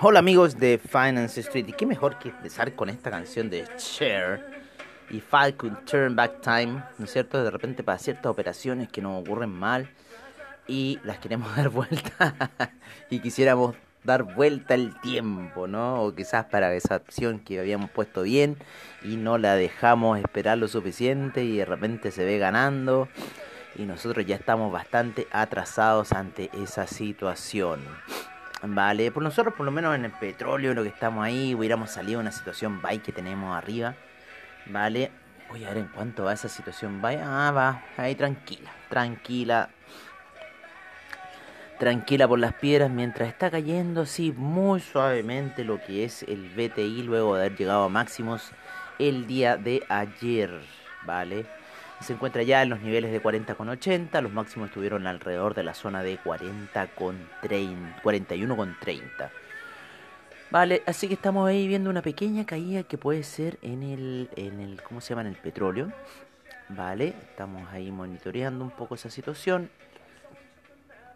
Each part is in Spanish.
Hola amigos de Finance Street, y qué mejor que empezar con esta canción de Cher. I could turn back time, ¿no es cierto? De repente para ciertas operaciones que nos ocurren mal y las queremos dar vuelta y quisiéramos dar vuelta el tiempo, ¿no? O quizás para esa opción que habíamos puesto bien y no la dejamos esperar lo suficiente y de repente se ve ganando y nosotros ya estamos bastante atrasados ante esa situación. Vale, por nosotros por lo menos en el petróleo, lo que estamos ahí, hubiéramos salido de una situación buy que tenemos arriba. Vale, voy a ver en cuánto va esa situación buy. Ah, va, ahí tranquila, tranquila. Tranquila por las piedras mientras está cayendo así muy suavemente lo que es el BTI luego de haber llegado a máximos el día de ayer. Vale, se encuentra ya en los niveles de 40,80, los máximos estuvieron alrededor de la zona de 40,30, 41,30. Vale, así que estamos ahí viendo una pequeña caída que puede ser en el, en el, ¿cómo se llama? En el petróleo. Vale, estamos ahí monitoreando un poco esa situación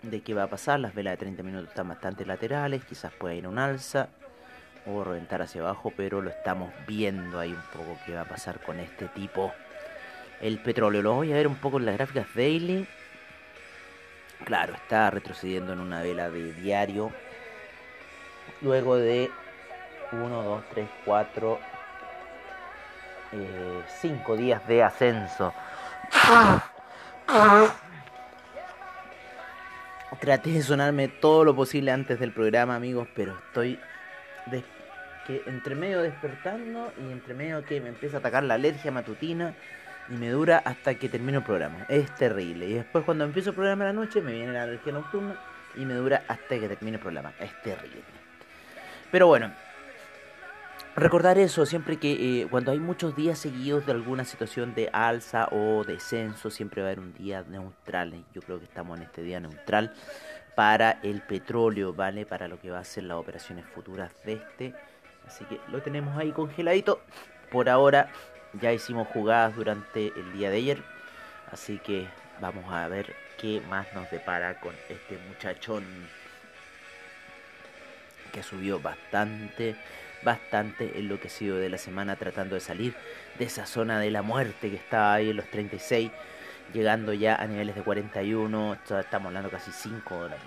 de qué va a pasar. Las velas de 30 minutos están bastante laterales, quizás pueda ir a un alza o reventar hacia abajo, pero lo estamos viendo ahí un poco qué va a pasar con este tipo el petróleo. Lo voy a ver un poco en las gráficas daily. Claro, está retrocediendo en una vela de diario. Luego de 1, 2, 3, 4, 5 días de ascenso. Traté de sonarme todo lo posible antes del programa, amigos, pero estoy entre medio despertando y entre medio que me empieza a atacar la alergia matutina y me dura hasta que termino el programa. Es terrible. Y después cuando empiezo el programa en la noche me viene la alergia nocturna y me dura hasta que termine el programa. Es terrible. Pero bueno, recordar eso siempre que eh, cuando hay muchos días seguidos de alguna situación de alza o descenso, siempre va a haber un día neutral. Yo creo que estamos en este día neutral para el petróleo, ¿vale? Para lo que va a ser las operaciones futuras de este. Así que lo tenemos ahí congeladito. Por ahora ya hicimos jugadas durante el día de ayer. Así que vamos a ver qué más nos depara con este muchachón que subió bastante, bastante en lo que ha sido de la semana tratando de salir de esa zona de la muerte que estaba ahí en los 36, llegando ya a niveles de 41, esto- estamos hablando casi 5 dólares.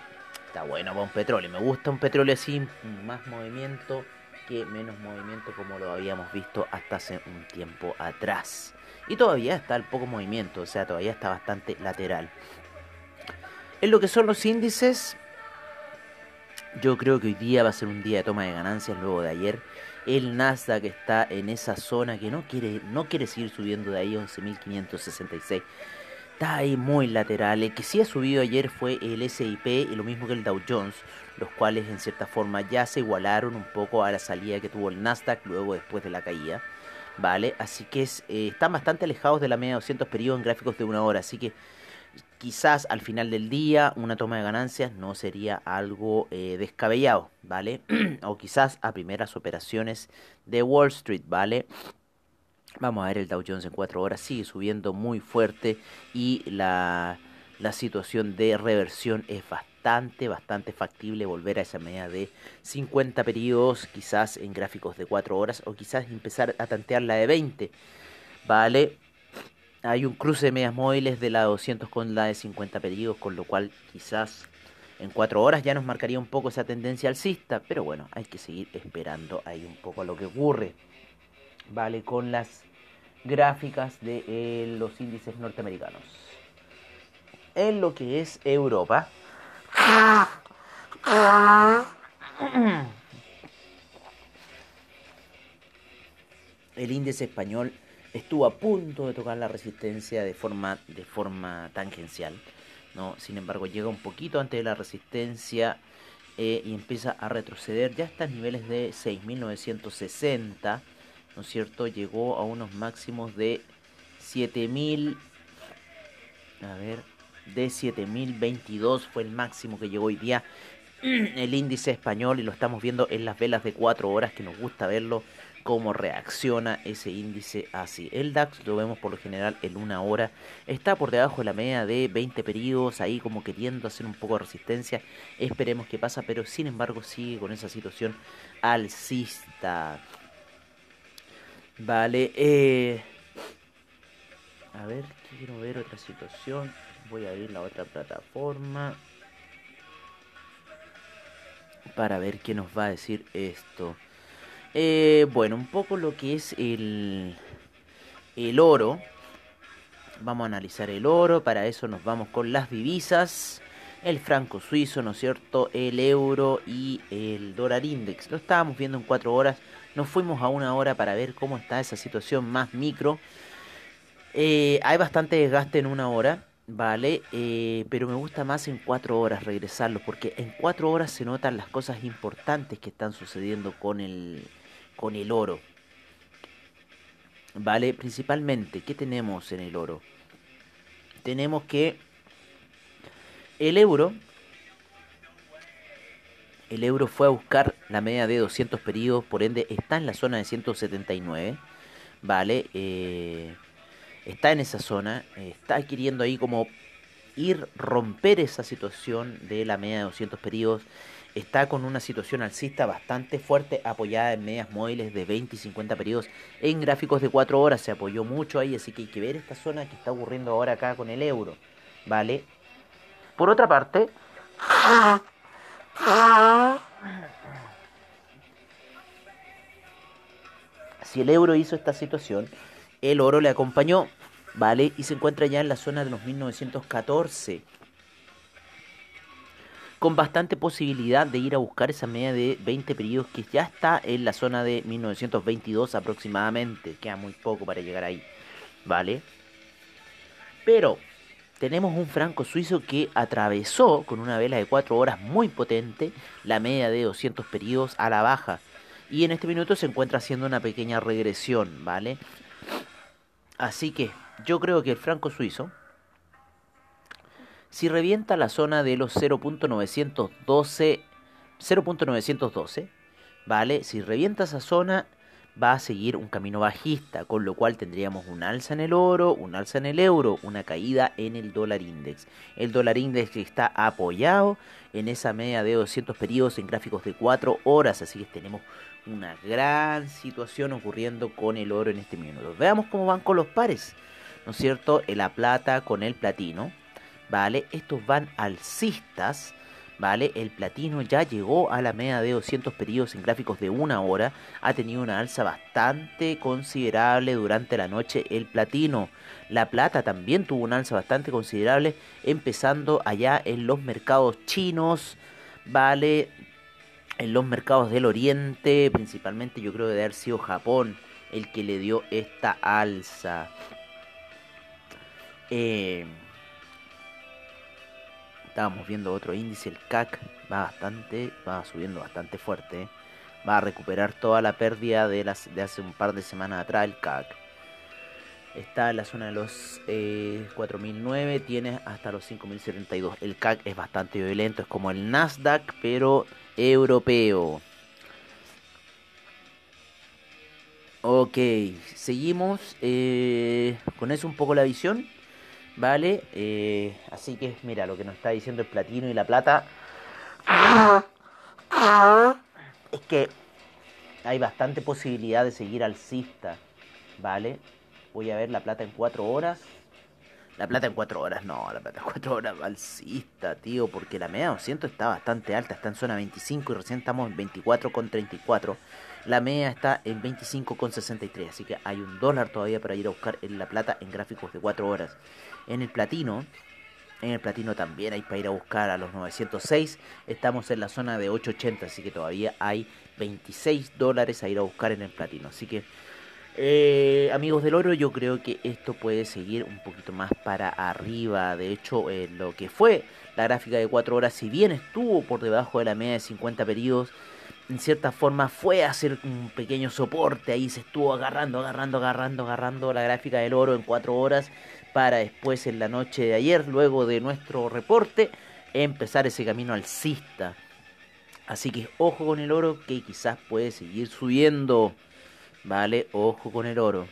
Está bueno para un petróleo, me gusta un petróleo así, más movimiento que menos movimiento como lo habíamos visto hasta hace un tiempo atrás. Y todavía está el poco movimiento, o sea, todavía está bastante lateral. En lo que son los índices, yo creo que hoy día va a ser un día de toma de ganancias luego de ayer. El Nasdaq está en esa zona que no quiere, no quiere seguir subiendo de ahí 11.566. Está ahí muy lateral. El que sí ha subido ayer fue el SIP y lo mismo que el Dow Jones, los cuales en cierta forma ya se igualaron un poco a la salida que tuvo el Nasdaq luego después de la caída. Vale, así que es, eh, están bastante alejados de la media de 200 periodos en gráficos de una hora. Así que quizás al final del día una toma de ganancias no sería algo eh, descabellado, ¿vale? o quizás a primeras operaciones de Wall Street, ¿vale? Vamos a ver el Dow Jones en 4 horas, sigue subiendo muy fuerte y la, la situación de reversión es bastante, bastante factible volver a esa media de 50 periodos, quizás en gráficos de 4 horas o quizás empezar a tantear la de 20, ¿vale? Hay un cruce de medias móviles de la de 200 con la de 50 periodos, con lo cual quizás en 4 horas ya nos marcaría un poco esa tendencia alcista, pero bueno, hay que seguir esperando ahí un poco a lo que ocurre. Vale, con las gráficas de eh, los índices norteamericanos. En lo que es Europa, el índice español estuvo a punto de tocar la resistencia de forma, de forma tangencial. ¿no? Sin embargo, llega un poquito antes de la resistencia eh, y empieza a retroceder. Ya está a niveles de 6.960, ¿no es cierto? Llegó a unos máximos de 7.000, a ver, de 7.022 fue el máximo que llegó hoy día el índice español y lo estamos viendo en las velas de 4 horas que nos gusta verlo cómo reacciona ese índice así. El DAX lo vemos por lo general en una hora. Está por debajo de la media de 20 periodos, ahí como queriendo hacer un poco de resistencia. Esperemos que pasa, pero sin embargo sigue con esa situación alcista. Vale, eh... a ver, quiero ver otra situación. Voy a abrir la otra plataforma para ver qué nos va a decir esto. Eh, bueno, un poco lo que es el, el oro. Vamos a analizar el oro, para eso nos vamos con las divisas, el franco suizo, ¿no es cierto? El euro y el dólar index. Lo estábamos viendo en cuatro horas, nos fuimos a una hora para ver cómo está esa situación más micro. Eh, hay bastante desgaste en una hora, ¿vale? Eh, pero me gusta más en cuatro horas regresarlo, porque en cuatro horas se notan las cosas importantes que están sucediendo con el, con el oro. ¿Vale? Principalmente, ¿qué tenemos en el oro? Tenemos que el euro, el euro fue a buscar la media de 200 periodos, por ende está en la zona de 179, ¿vale? Eh, está en esa zona, está queriendo ahí como ir romper esa situación de la media de 200 periodos está con una situación alcista bastante fuerte, apoyada en medias móviles de 20 y 50 periodos. En gráficos de 4 horas se apoyó mucho ahí, así que hay que ver esta zona que está ocurriendo ahora acá con el euro. ¿Vale? Por otra parte... Si el euro hizo esta situación, el oro le acompañó, ¿vale? Y se encuentra ya en la zona de los 1914 con bastante posibilidad de ir a buscar esa media de 20 periodos que ya está en la zona de 1922 aproximadamente. Queda muy poco para llegar ahí, ¿vale? Pero tenemos un franco suizo que atravesó con una vela de 4 horas muy potente la media de 200 periodos a la baja. Y en este minuto se encuentra haciendo una pequeña regresión, ¿vale? Así que yo creo que el franco suizo si revienta la zona de los 0.912, 0.912, ¿vale? Si revienta esa zona, va a seguir un camino bajista, con lo cual tendríamos un alza en el oro, un alza en el euro, una caída en el dólar index. El dólar index está apoyado en esa media de 200 periodos en gráficos de 4 horas, así que tenemos una gran situación ocurriendo con el oro en este minuto. Veamos cómo van con los pares, ¿no es cierto? La plata con el platino. ¿vale? Estos van alcistas, ¿vale? El platino ya llegó a la media de 200 periodos en gráficos de una hora, ha tenido una alza bastante considerable durante la noche el platino. La plata también tuvo una alza bastante considerable, empezando allá en los mercados chinos, ¿vale? En los mercados del oriente, principalmente yo creo que debe haber sido Japón el que le dio esta alza. Eh, estábamos viendo otro índice, el CAC va bastante, va subiendo bastante fuerte. ¿eh? Va a recuperar toda la pérdida de, de hace un par de semanas atrás el CAC. Está en la zona de los eh, 4009, tiene hasta los 5072. El CAC es bastante violento, es como el Nasdaq, pero europeo. Ok, seguimos eh, con eso un poco la visión. ¿Vale? Eh, así que mira lo que nos está diciendo el platino y la plata. Es que hay bastante posibilidad de seguir alcista. ¿Vale? Voy a ver la plata en 4 horas. La plata en 4 horas, no, la plata en 4 horas alcista, tío, porque la media 200 está bastante alta, está en zona 25 y recién estamos en 24,34. La media está en 25,63, así que hay un dólar todavía para ir a buscar en la plata en gráficos de 4 horas. En el platino, en el platino también hay para ir a buscar a los 906, estamos en la zona de 880, así que todavía hay 26 dólares a ir a buscar en el platino. Así que eh, amigos del oro, yo creo que esto puede seguir un poquito más para arriba. De hecho, lo que fue la gráfica de 4 horas, si bien estuvo por debajo de la media de 50 periodos, en cierta forma fue a hacer un pequeño soporte. Ahí se estuvo agarrando, agarrando, agarrando, agarrando la gráfica del oro en 4 horas para después en la noche de ayer, luego de nuestro reporte, empezar ese camino alcista. Así que ojo con el oro que quizás puede seguir subiendo. Vale, ojo con el oro.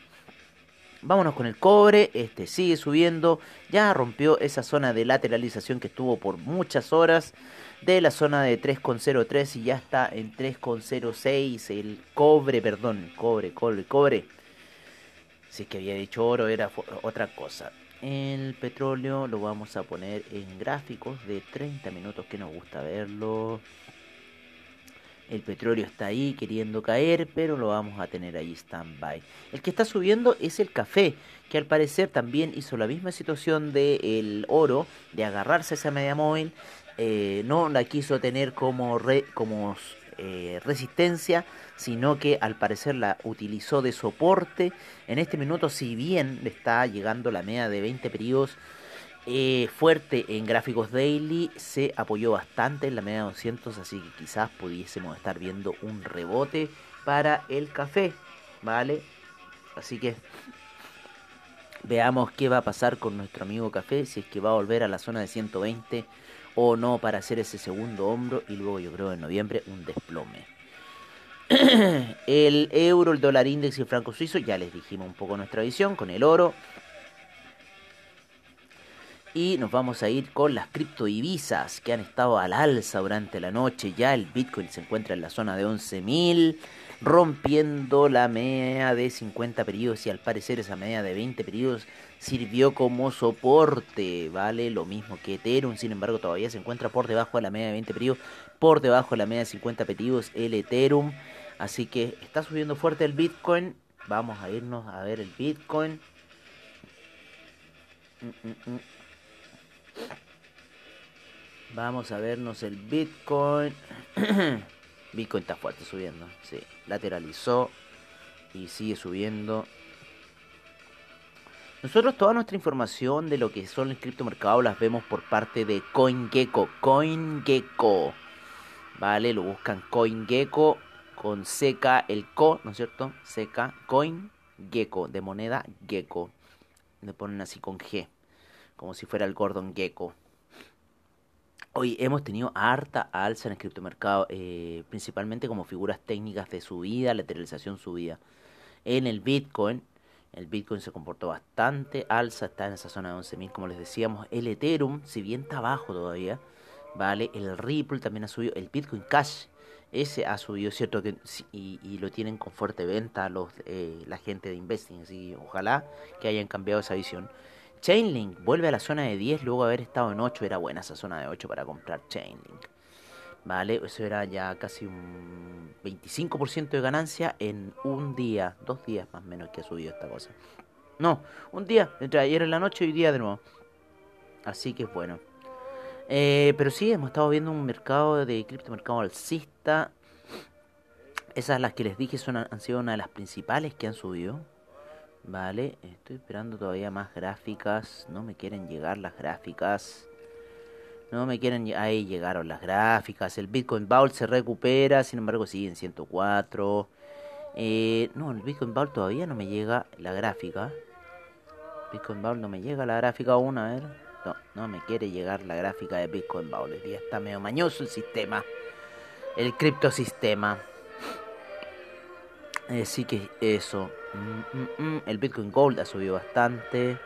Vámonos con el cobre, este sigue subiendo, ya rompió esa zona de lateralización que estuvo por muchas horas de la zona de 3,03 y ya está en 3,06 el cobre, perdón, cobre, cobre, cobre. Si es que había dicho oro era otra cosa. El petróleo lo vamos a poner en gráficos de 30 minutos que nos gusta verlo. El petróleo está ahí queriendo caer, pero lo vamos a tener ahí stand-by. El que está subiendo es el café, que al parecer también hizo la misma situación del oro, de agarrarse a esa media móvil. Eh, no la quiso tener como, como eh, resistencia, sino que al parecer la utilizó de soporte. En este minuto, si bien le está llegando la media de 20 periodos eh, fuerte en gráficos daily, se apoyó bastante en la media 200, así que quizás pudiésemos estar viendo un rebote para el café, ¿vale? Así que veamos qué va a pasar con nuestro amigo café, si es que va a volver a la zona de 120 o no para hacer ese segundo hombro y luego yo creo en noviembre un desplome. el euro, el dólar index y el franco suizo, ya les dijimos un poco nuestra visión con el oro, y nos vamos a ir con las criptodivisas que han estado al alza durante la noche. Ya el Bitcoin se encuentra en la zona de 11.000, rompiendo la media de 50 periodos y al parecer esa media de 20 periodos sirvió como soporte, ¿vale? Lo mismo que Ethereum, sin embargo todavía se encuentra por debajo de la media de 20 periodos, por debajo de la media de 50 periodos el Ethereum. Así que está subiendo fuerte el Bitcoin. Vamos a irnos a ver el Bitcoin. Mm, mm, mm. Vamos a vernos el Bitcoin. Bitcoin está fuerte subiendo. Sí, lateralizó y sigue subiendo. Nosotros toda nuestra información de lo que son el criptomercado las vemos por parte de CoinGecko. CoinGecko. Vale, lo buscan CoinGecko con seca el co, ¿no es cierto? Seca CoinGecko de moneda Gecko. Le ponen así con G, como si fuera el Gordon Gecko. Hoy hemos tenido harta alza en el criptomercado, eh, principalmente como figuras técnicas de subida, lateralización subida. En el Bitcoin, el Bitcoin se comportó bastante alza, está en esa zona de 11.000 como les decíamos. El Ethereum, si bien está abajo todavía, ¿vale? El Ripple también ha subido, el Bitcoin Cash, ese ha subido, ¿cierto? Que, y, y lo tienen con fuerte venta los, eh, la gente de Investing, así ojalá que hayan cambiado esa visión. Chainlink vuelve a la zona de 10 luego de haber estado en 8. Era buena esa zona de 8 para comprar Chainlink. Vale, eso era ya casi un 25% de ganancia en un día, dos días más o menos que ha subido esta cosa. No, un día, entre ayer en la noche y hoy día de nuevo. Así que bueno. Eh, pero sí, hemos estado viendo un mercado de criptomercado alcista. Esas las que les dije son, han sido una de las principales que han subido. Vale, estoy esperando todavía más gráficas. No me quieren llegar las gráficas. No me quieren... Ahí llegaron las gráficas. El Bitcoin Vault se recupera. Sin embargo sigue en 104. Eh, no, el Bitcoin Vault todavía no me llega la gráfica. Bitcoin Vault no me llega la gráfica aún. A ver. No, no me quiere llegar la gráfica de Bitcoin. El día está medio mañoso el sistema. El criptosistema. Así que eso. Mm, mm, mm. El Bitcoin Gold ha subido bastante.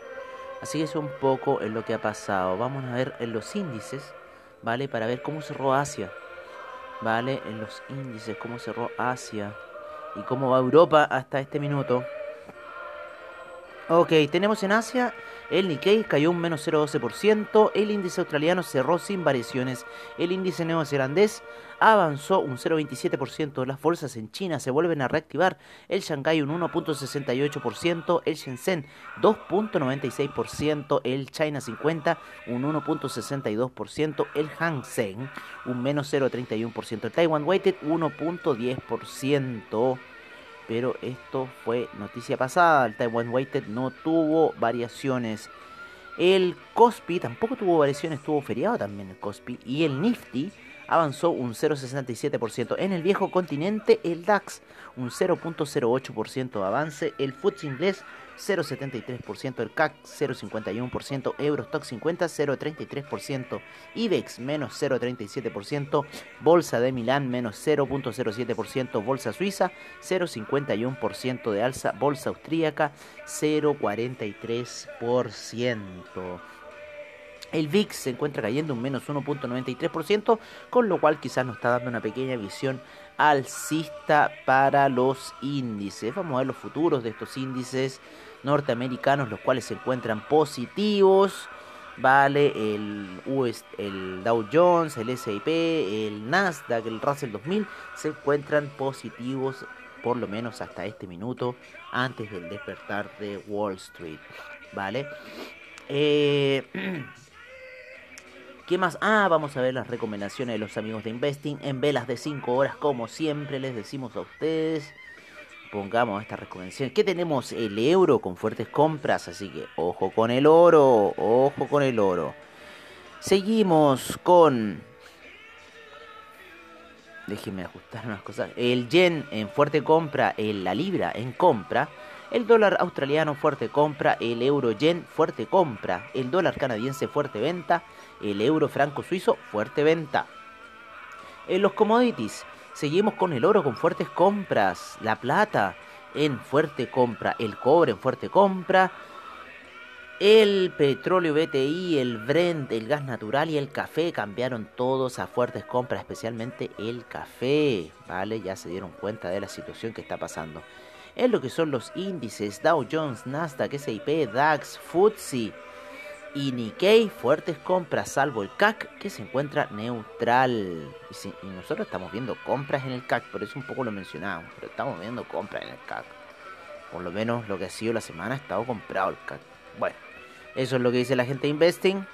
Así que eso un poco es lo que ha pasado. Vamos a ver en los índices, ¿vale? Para ver cómo cerró Asia. ¿Vale? En los índices, cómo cerró Asia. Y cómo va Europa hasta este minuto. Ok, tenemos en Asia el Nikkei cayó un menos 0,12%, el índice australiano cerró sin variaciones, el índice neozelandés avanzó un 0,27%, las bolsas en China se vuelven a reactivar, el Shanghai un 1,68%, el Shenzhen 2,96%, el China 50 un 1,62%, el Hang Seng un menos 0,31%, el Taiwan Weighted 1,10% pero esto fue noticia pasada. El Taiwan Weighted no tuvo variaciones. El Cospi tampoco tuvo variaciones, tuvo feriado también el Cospi. Y el Nifty avanzó un 0,67%. En el viejo continente, el DAX un 0,08% de avance. El FTSE inglés 0,73%, el CAC 0,51%, Eurostock 50 0,33%, IBEX menos 0,37%, Bolsa de Milán menos 0,07%, Bolsa Suiza 0,51% de alza, Bolsa Austríaca 0,43%. El VIX se encuentra cayendo un menos 1.93%, con lo cual quizás nos está dando una pequeña visión alcista para los índices. Vamos a ver los futuros de estos índices norteamericanos, los cuales se encuentran positivos. Vale, el, el Dow Jones, el SIP, el Nasdaq, el Russell 2000 se encuentran positivos por lo menos hasta este minuto antes del despertar de Wall Street. Vale. Eh, ¿Qué más? Ah, vamos a ver las recomendaciones de los amigos de Investing en velas de 5 horas, como siempre les decimos a ustedes. Pongamos esta recomendación. ¿Qué tenemos? El euro con fuertes compras, así que ojo con el oro, ojo con el oro. Seguimos con... Déjenme ajustar unas cosas. El yen en fuerte compra, el, la libra en compra. El dólar australiano fuerte compra, el euro yen fuerte compra, el dólar canadiense fuerte venta, el euro franco suizo fuerte venta. En los commodities seguimos con el oro con fuertes compras, la plata en fuerte compra, el cobre en fuerte compra, el petróleo BTI, el Brent, el gas natural y el café cambiaron todos a fuertes compras, especialmente el café, ¿vale? Ya se dieron cuenta de la situación que está pasando en lo que son los índices Dow Jones, Nasdaq, S&P, DAX, FTSE y Nikkei, fuertes compras, salvo el CAC que se encuentra neutral. Y, nosotros estamos viendo compras en el CAC, por eso un poco lo mencionamos, pero estamos viendo compras en el CAC. Por lo menos lo que ha sido la semana ha estado comprado el CAC. Bueno, eso es lo que dice la gente de Investing.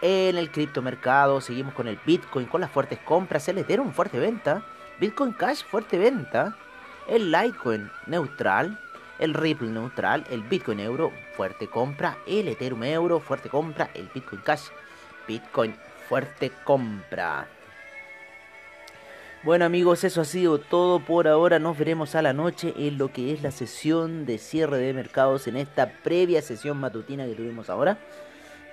En el criptomercado seguimos con el Bitcoin con las fuertes compras, el Ethereum fuerte venta, Bitcoin Cash fuerte venta, el Litecoin neutral, el Ripple neutral, el Bitcoin euro fuerte compra, el Ethereum euro fuerte compra, el Bitcoin Cash, Bitcoin fuerte compra. Bueno amigos, eso ha sido todo por ahora. Nos veremos a la noche en lo que es la sesión de cierre de mercados en esta previa sesión matutina que tuvimos ahora.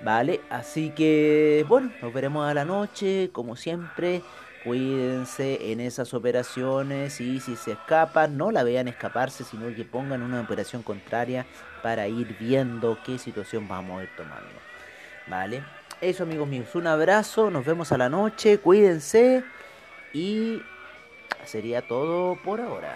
Vale, así que bueno, nos veremos a la noche, como siempre. Cuídense en esas operaciones y si se escapan, no la vean escaparse, sino que pongan una operación contraria para ir viendo qué situación vamos a ir tomando. ¿Vale? Eso amigos míos, un abrazo, nos vemos a la noche, cuídense y sería todo por ahora.